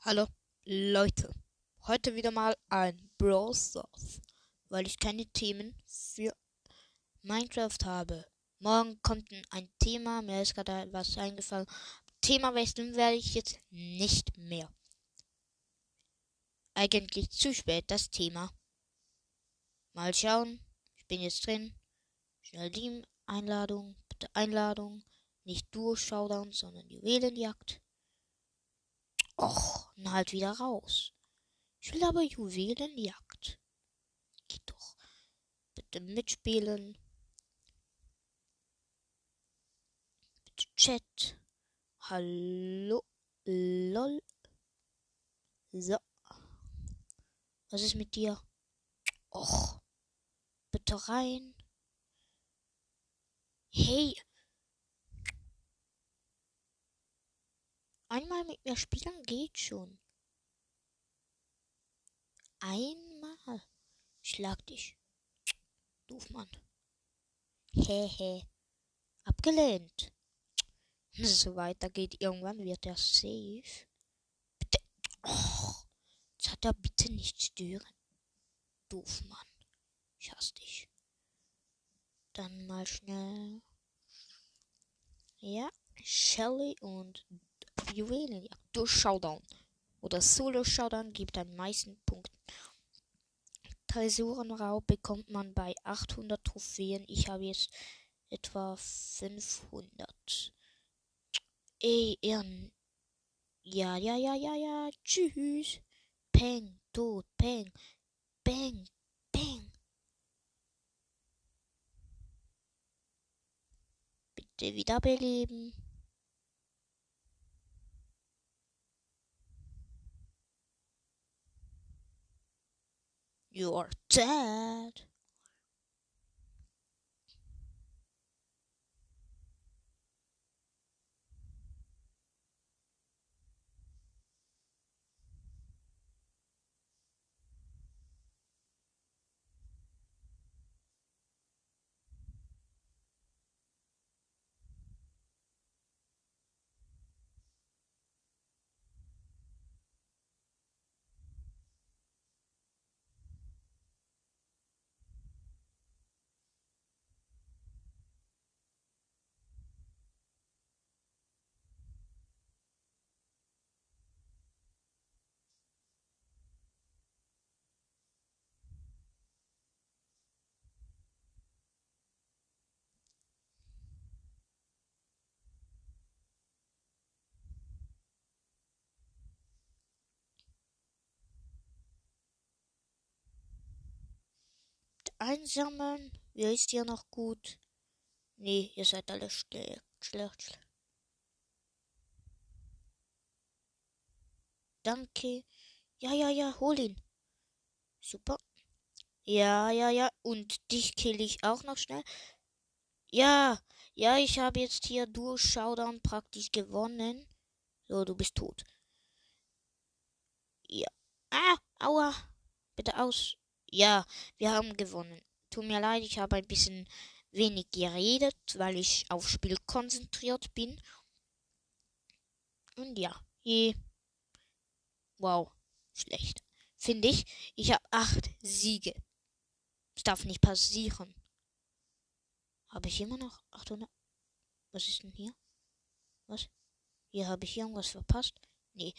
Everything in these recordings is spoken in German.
Hallo Leute, heute wieder mal ein Brawl weil ich keine Themen für Minecraft habe. Morgen kommt ein Thema, mir ist gerade was eingefallen. Thema wechseln werde ich jetzt nicht mehr. Eigentlich zu spät das Thema. Mal schauen, ich bin jetzt drin. Schnell die Einladung, bitte Einladung, nicht Duo-Showdown, sondern Juwelenjagd. Och, und halt wieder raus. Ich will aber Juwelenjagd. Geht doch. Bitte mitspielen. Bitte Chat. Hallo. Lol. So. Was ist mit dir? Och. Bitte rein. Hey, Einmal mit mir spielen geht schon. Einmal. Schlag dich. Doofmann. Hehe. Abgelehnt. So weitergeht, irgendwann wird er safe. Bitte. Oh, jetzt hat er bitte nicht stören. Doofmann. Ich hasse dich. Dann mal schnell. Ja, Shelly und Juwelenjagd durch Showdown oder Solo Showdown gibt am meisten Punkte. Tresorenraub bekommt man bei 800 Trophäen. Ich habe jetzt etwa 500. Ey, Ehren. Ja, ja, ja, ja, ja. Tschüss. Peng, tot, peng. Bang, möchte wiederbeleben. You are dead. Einsammeln? Wie ist ihr noch gut? Nee, ihr seid alle schlecht, schlecht, schlecht. Danke. Ja, ja, ja, hol ihn. Super. Ja, ja, ja. Und dich kill ich auch noch schnell. Ja, ja, ich habe jetzt hier durch Showdown praktisch gewonnen. So, du bist tot. Ja. Ah, aua. Bitte aus. Ja, wir haben gewonnen. Tut mir leid, ich habe ein bisschen wenig geredet, weil ich auf Spiel konzentriert bin. Und ja, je. Wow, schlecht. Finde ich, ich habe acht Siege. Das darf nicht passieren. Habe ich immer noch 800? Was ist denn hier? Was? Hier habe ich irgendwas verpasst? Nee,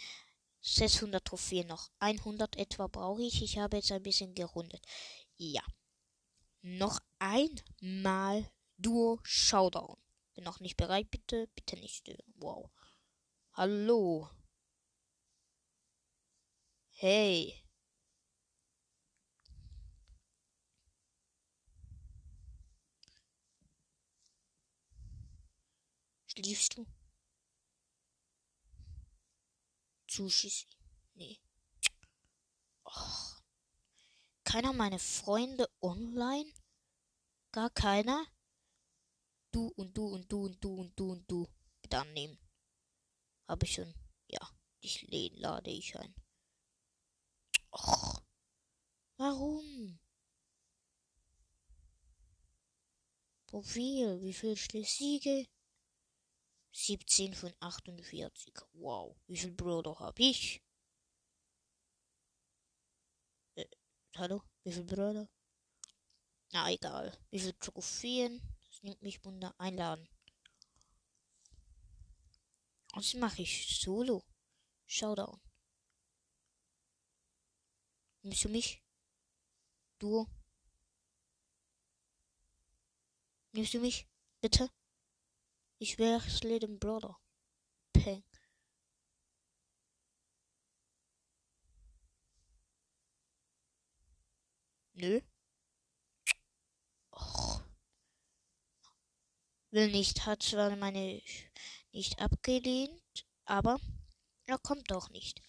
600 Trophäen noch. 100 etwa brauche ich. Ich habe jetzt ein bisschen gerundet. Ja. Noch einmal Duo Showdown. Bin noch nicht bereit, bitte. Bitte nicht stören. Wow. Hallo. Hey. Schliefst du? Sushi. Nee. Och. Keiner meiner Freunde online? Gar keiner? Du und du und du und du und du und du. Bitte annehmen. Habe ich schon. Ja, dich lade ich ein. Och. Warum? Profil. Wie viel Siege? 17 von 48. Wow. Wie viel Brawler habe ich? Äh, hallo? Wie viel Brawler? Na egal. Wie viel Trophäen? Das nimmt mich wunder. Einladen. Was mache ich? Solo. Showdown. Nimmst du mich? Duo. Nimmst du mich? Bitte? Ich wechsle den Brother. Peng. Nö. Och. Will nicht, hat zwar meine nicht abgelehnt, aber er kommt doch nicht.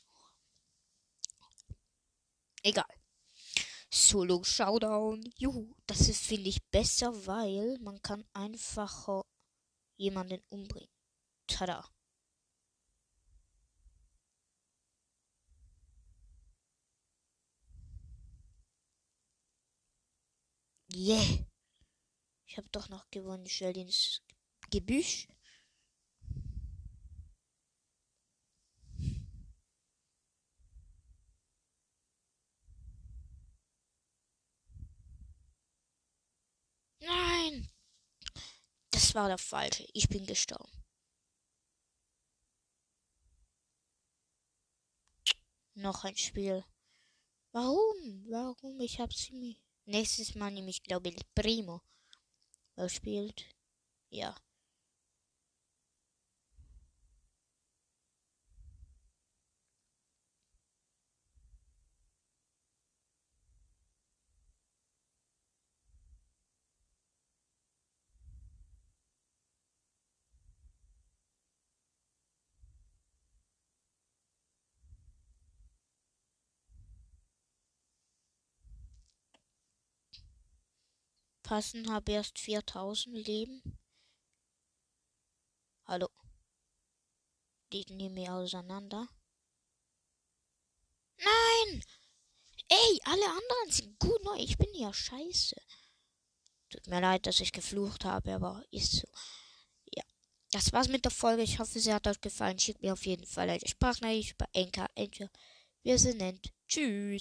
Egal. Solo Showdown. Juhu, das finde ich besser, weil man kann einfacher jemanden umbringen. Tada. Yeah. Ich habe doch noch gewonnen. Ich stelle ins Gebüsch. Nein! War der falsche. Ich bin gestorben. Noch ein Spiel. Warum? Warum? Ich hab sie mir. Nächstes Mal nehme ich, glaube ich, Primo. Wer spielt? Ja. Passen, habe erst 4000 Leben. Hallo. Die nehmen wir auseinander. Nein! Ey, alle anderen sind gut neu. Ich bin ja scheiße. Tut mir leid, dass ich geflucht habe, aber ist so. Ja. Das war's mit der Folge. Ich hoffe, sie hat euch gefallen. Schickt mir auf jeden Fall eine Sprachnachricht bei Enka. Wir sind nett. Tschüss.